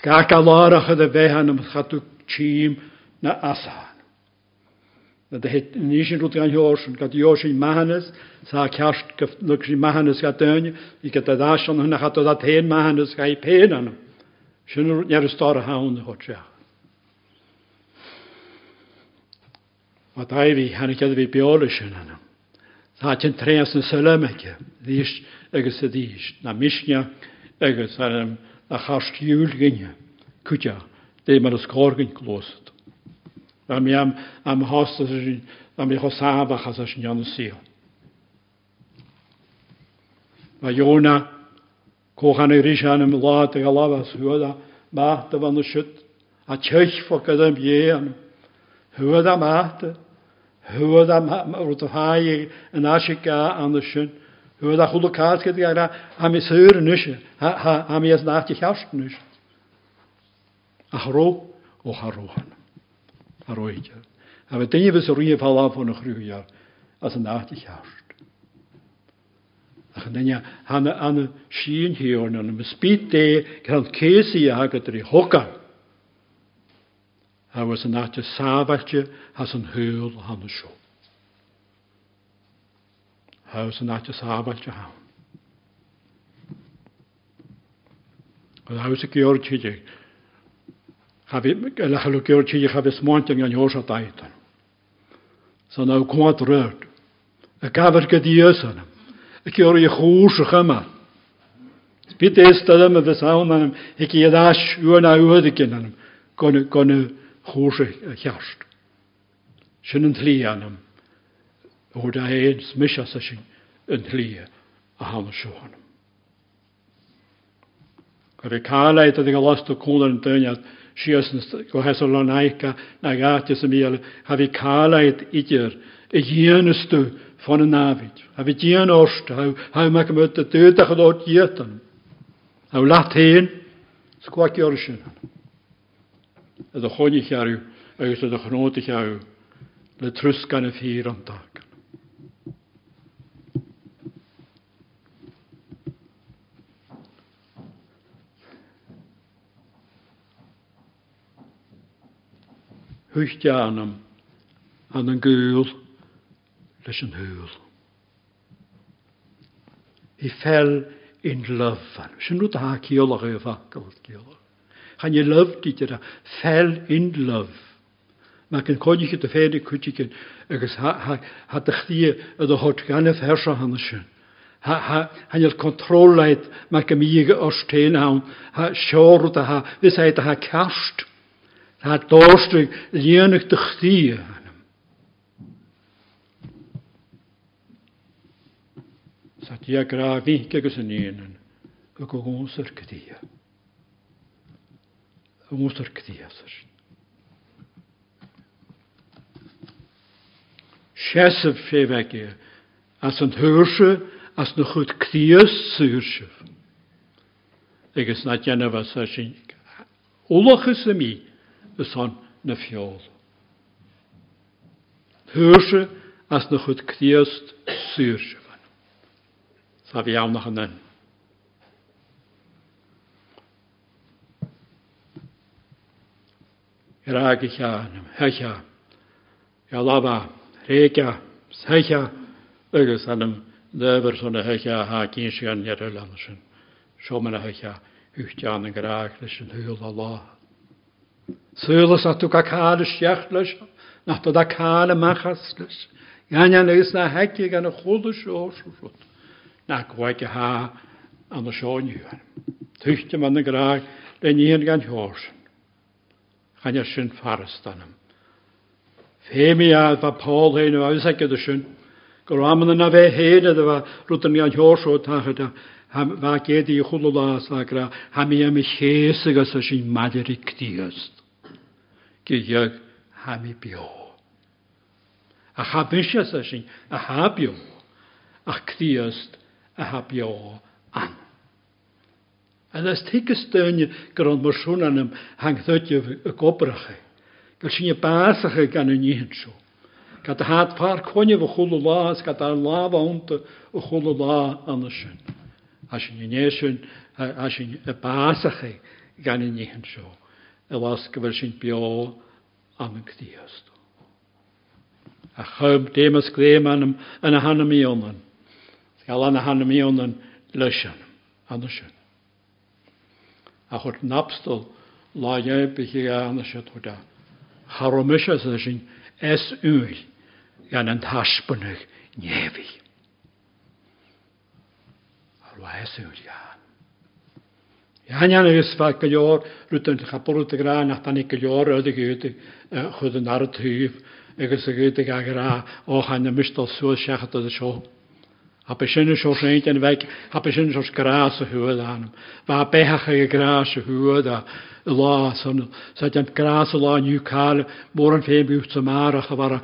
Sgach alárach a bheithan am chatú tíim na asán. Na ní sin rút gan heorsin, gad dí sin mahanas, sa ceast go sin mahanas ga daine, í go a dáan hunna chatú a téin mahanas ga i péin anam. Sin near is star a hán na choteach. Má da hí hena cead bhí beála sin anam. Tá tin tréas na salameige, dhíis agus a dhíis, na misne agus anam, um, a chastiúil ginne cute dé mar a scógan glóst. A mé am am hásta a mé chosábachas a sin anna sí. Má Jóna cóchan rí an am lá a galhas thuda máta bhana siút a teich fo go am dhéan. Thuad máta, an asisiá an Wenn da gut kaas geht ja, am es hören nicht. Ha ha mir es nach dich hast Ach Achro, o harohan. Haroicha. Aber den ihr so rie fall von der Grühe ja, als ein nach dich hast. Ach denn ja han an schien hier und an spite kann käse ja hat der hocka. Aber so nach de Sabbatje has en Höhl han schon. haws yn at y sabal ti hawn. Oedd haws y gyr ti di. Gael achal o gyr ti di chaf ysmont yn gan hos o dait. So na o gwad ryd. Y gafr gyda ys yna. Y gyr i chwrs o yma. Byd eistedd yma fes hawn anam. Hig i eddash yw'n a yw'n yn anam. Gwn y chwrs y llast. Sy'n yn tli anam o'r da eid smysio sa sy'n yn hlia a hanw siwan. A fe cael eid ydy'n gael ost o cwl yn dyniad, si os yn gwahes o lonaica na gatis yn miel, a fe cael eid idyr, y gyn ystw ffon y nafyd. A fe gyn orst, a fe mac ymwyd y dydach o ddod gietan. A fe lat hyn, sgwag i orsyn. Ydy chwni chiarw, agos ydy chnod i chiarw, le trws y ffyr am dag. huisteanam aan een geul leis een. Hij fel in love. Sy'n nhw da ciolach yw ffacol ciolach. Chan je love dit. Fel in love. Mae gen codi chi dy ffedi cwti gen. Agos had dy chdi ydw hod ganef hersa hann sy'n. Han je kontrolaid mae gen mi je o'r aan. Ha siorw da ha. Fys ha ha. Tá dóstri dhéanach de chtíí anam. Sa tí a gra ví agus an éan go go gúsar gotí. Gúsar gotí. Sesef sé vege as an thuúse as na chud críos suúrsef. Agus na déanamh sin. Olachas a mí is an na fiol. Thuúrse as na chud críast súrse fan. Sa bhí am nach an nin. Ráigeá nam heiche, Ga labba, réice, heiche agus annam lever san na heiche há cín sé an near lean sin. Seo me na heiche uchteán an goráach leis an Sŵlas na tŵg a cael ysdiach leis, na da a cael y machas leis. Iawn iawn na hegi gan a chwyd y siwr. Na gwaith i ha an a sioen hiwn. Twychte man a graag, le nian gan hiwrs. Gan i'r sin ffarstan am. Femi a fa Paul hyn o awsag gyda sin. Gwr amyn na fe hyn ydy fa rwyd gan hiwrs o tachyd a fa gedi i chwlwlas agra, ha mi am i chesig as y sy'n madir i cdiast ham i bio. A chabysio sa sy'n a habio a cdiast a habio an. A nes tigas dynia gyda'n sŵn anam hangthydio y gobrachau. E. Gael sy'n y basachau e gan y nihin sŵ. Gada had far cwnio fy chwlw las, gada laf awnta y chwlw la an y sy'n. A sy'n y nesyn, a sy'n y basachau e gan y nihin sŵ. ласка вершин пио ам Христу. A chub démas léim anam yn a hanna mionan. Gael anna hanna mionan lysian, anna sin. A chwrt napstol laio bych i anna sin hwda. Haromysio sy'n sin es ŵl gan yn tasbynig nefi. Arwa es ŵl gan. Hanjagus is goor rút an chapútegrá nach tannig goor ödig úti chud an ar túh agus a gúte ará han hanna mistal sú seachcha a seo. Hapa sinna seo réint an bheith hapa sin seos grás a thuúad een Bá béthacha a grás a thuúad a lá sa an grás a lá nniuáil mór an féimúcht sa marach a bhar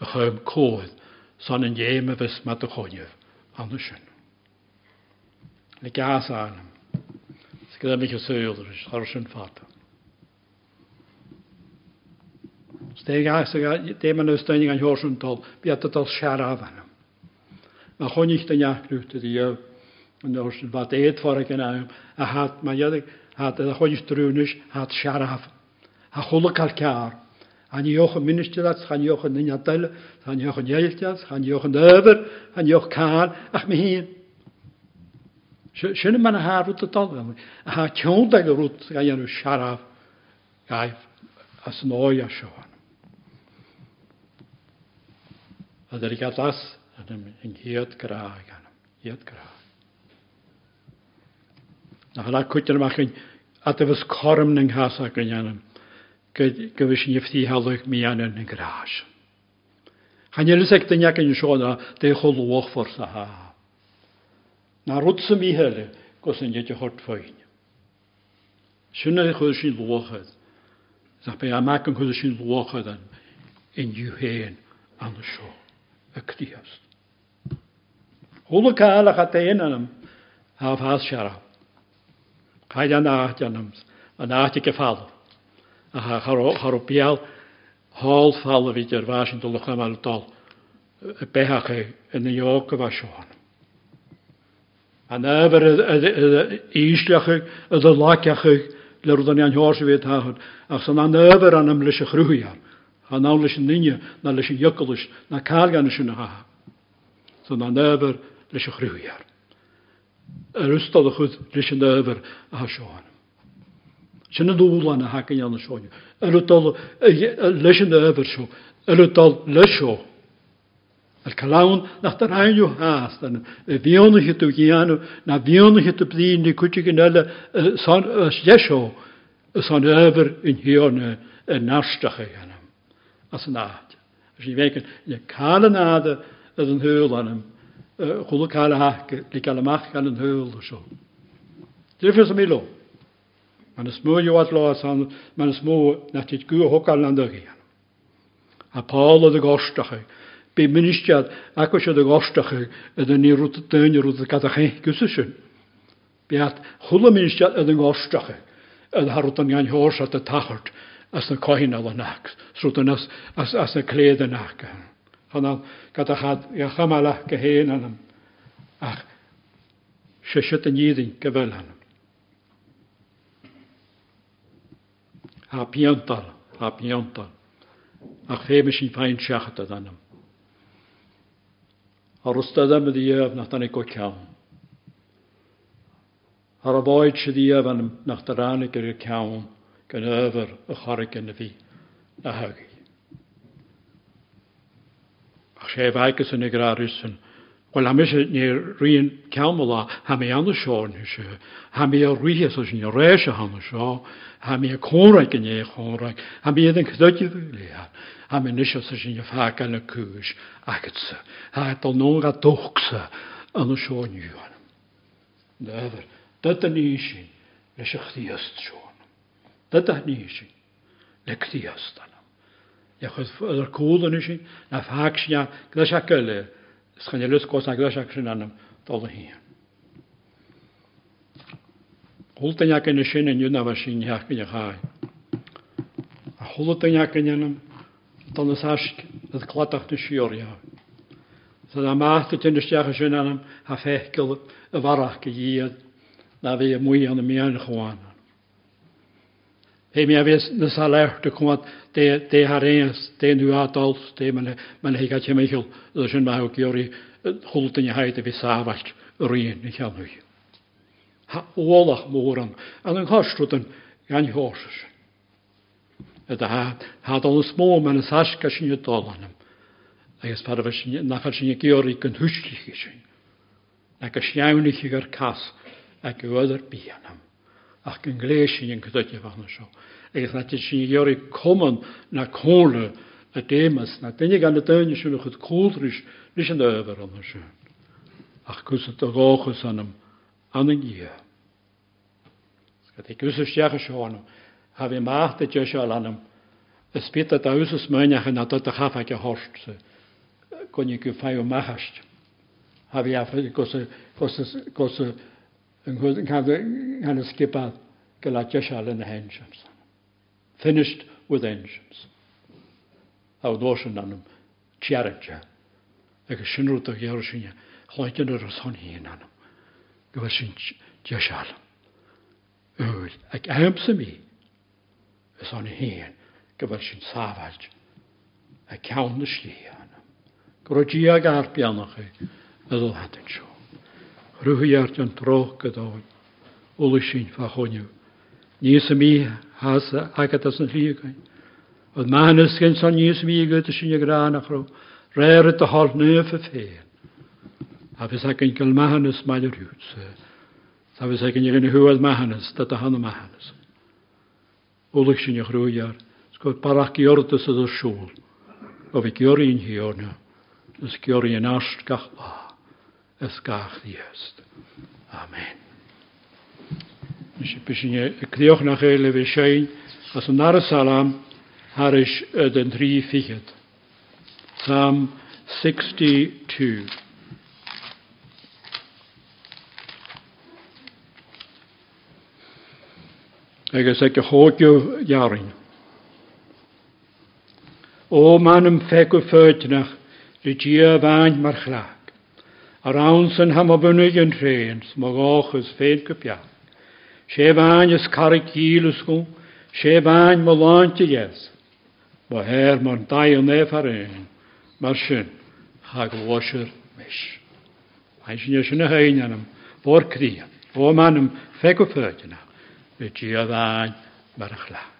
a son yn ieim y fys ma dy chonef, anna sy'n. Le gas anam. Sgyda mi chi sŵl rys, ar sy'n ffata. Steg as y dim yn ystynnig yn hwrs yn tol, bi at ydol siaraf anam. Mae hwn i'ch dyn iaclwyd yn hwrs yn fat eid ffordd ag yna, a hat, mae ydig, hat, ydych hwn i'ch drwynis, hat siaraf. A chwlwg ar car. Han joch yn ministerat, han joch yn nynadal, han joch yn ieltas, han joch yn över, han joch kar, ach mi hyn. Sjön man har rut och a Ha tjonda rut ga jag nu sharaf. Gai as noja sjön. Att det gick att en helt kragan. Helt kragan. Nach la kutter machen, at det was kormning hasa ganyanem. go sníomhtíí heach míana na gráis. Chaile sé danheacan in seána dé sa. Na rud sa míhéile go san hort fáin. Sinna chu sin lochad, sa be a meach an chu sin lochad an in dúhéin an na seo a críast. Thla cáach a. Chaid an. a har o bial hol fall y fideo fas yn dylwch am dol y behach e yn y iog y fasio'n. A nefyr eisliach y ddylacach lyr oedden ni'n hors i fyd hahod. Ac sy'n nefyr an ymlys y chrwyar. A nawn lys yn unig, na lys yn ygolys, na cael gan ysyn y hahod. Sy'n nefyr lys y chrwyar. Yr ystod ychyd lys yn nefyr a hasio'n. Çünkü doğulana hakkı yanlış oluyor. Ölü tol, e, e, leşin de öbür şu. Ölü tol, leş o. El kalavun, nahta rayonu hastan. Viyonu e, hitu giano na viyonu hitu bziyindi küçükin öyle son yaş een Son öbür in hiyonu nashtakı yanım. Asın ağaç. Şimdi veken, ne kalın adı ödün hüylanım. Kulu kalahakı, likalamakı kalın hüylu şu. Dürfüsü milo. Dürfüsü milo. Man is moe joat laas aan, man is moe dat dit goe hok aan A gaan. A Paul de gorstach. Be ministiad ac os de gorstach yn yn rwt dyn rwt gadach gysysyn. Beat hwla ministiad yn yn gorstach. Yn harwt yn gan hors at y tachart as na cohin ala nac. Srwt yn as, as, as na cled yn nac. Hanal gadach ad iachamala geheen anam. Ach, sysiad yn yddyn gyfelan. a piantar, a piantar. A chéime sin féin seachta anam. Ar ystod am y ddiaf nach dan i go cawn. Ar y boed si ddiaf anam na dan i gyda cawn gan yfyr y chorig yn y fi na hygi. Ach sef agos yn y grarys yn Well am is ní rion ceamla ha mé an seáin se, ha mé a ruhe so sin rééis se han seo, ha mé a córaig in é chóraig, ha mé an chuide léthe, ha mé is sa sin fecha na cis agatsa, ha dal nó a dochsa an seoinúhan. Never, dat a ní sin leis a chtíast seán. Dat a ní sin le chtíastanam. Ja chud ar códan sin na fhaicne lei se go le, sgynnyr ys gos na gyda ac sy'n anam dol y hyn. Hwlt yn ac yn y sy'n yn yw'n afas sy'n iach yn iach ai. A hwlt yn ac yn anam dol y sasg ydd gladach dy siwr iach. Sa'n am ath y tynnystiach y sy'n anam a fechgol y farach gyda na fi y mwy yn y mian chwan. He mi aves na saler de kumat de de harenes de nu atol de man man he gat chemichel de sjön ma hok jori hulten je haite vi savast rien i han nu. Ha olach moran an en hastruten gan horses. Et ha hat ons mo man saska sjön dolanum. Agus par fy sy'n nachar sy'n gyori gyn hwysgych i sy'n. Ac ysniawn i chi gyr cas ac ywydd ar bianam ach yn gleisi yn cydydio fan sio. Ac na ti si iori common na cole y demas na dynig gan y dyni sy'n ychyd cwldrys nes yn dyfer ond sio. Ach gwsyd o gochus anam an yn gia. Sgat gwrs y siach y sio anam haf fi maach dy jesio al anam ysbyt a da wsys mynach yn adod a chafag y horst gwni gwfai o mahast. Haf i afod gos y yn and skipper Galatia shall yn y hensiams. Finished with engines. A ddosin anam, tiaradja. Ag sinrwyd ag iar sinne, chloedyn yr oson hyn anam. Gyfer sin tiashal. Ywyd, ag amsa mi, ys o'n hyn, gyfer sy'n safald. A cawn y sli anam. Gwrdd i ag arbianach chi, ydw hadyn siw rwyhiart yn troch gydawn, ulysyn fa hwnnw. Nys y mi has agat as yn rhygain. Oedd ma'n ysgyn son nys mi gyda sy'n y gran ach rw, rhaer y dyhol nef y ffeir. A fes ag yn gael ma'n ys ma'n y rhywt. A fes ag yn yn hwyd ma'n ys, da dyhan y ma'n ys. Ulysyn i'ch rwyhiart, sgwyd barach i ordus siŵl. Oedd i giori'n un hi o'na, ys giori'n un asht gach ba. skarni juist. Amen. Jeśli piszenie klioch na hele wyszej, a są narsalam, harish äh, den drie figet. Psalm 62. agus ag choú jarin. Ó manam fecu föitnach de dia bhain mar chlá. Ar awn sy'n ham o obynwyd yn trein, smog och ys ffeid gypia. Se bain ys carig gil ysgw, se bain mo lant i ys. Mo her mo'n dau yn ef ar un, mae'r sy'n hag washer mis. Mae'n sy'n ysyn y hyn anam, fo'r cria, fo'r manam, ffeg o ffyrdd yna, fe di a ddain mae'r achlach.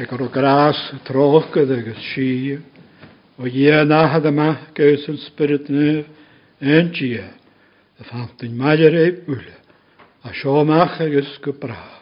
sé gur troch gyda gys si O ie na had yma gys yn spirit nu antí a fantain meidir ei bule a seomach agus go brach.